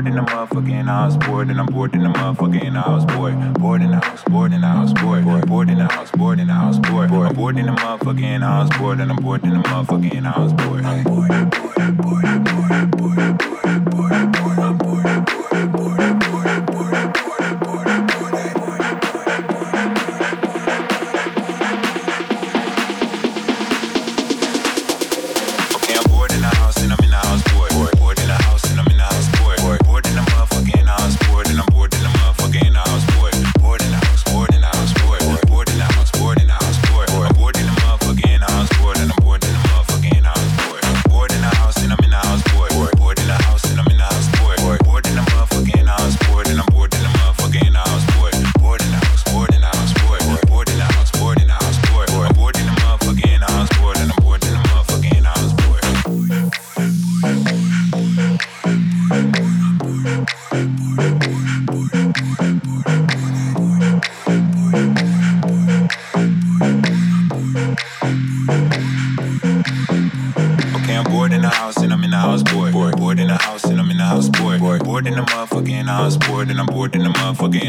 bored in the motherfucking house, bored and I'm bored in the motherfucking house, bored, bored in the house, bored in the house, bored, bored in the house, bored in the house, bored, bored, bored in the motherfucking house, bored and I'm bored in the motherfucking house, bored, bored, bored, bored, bored.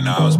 know, I was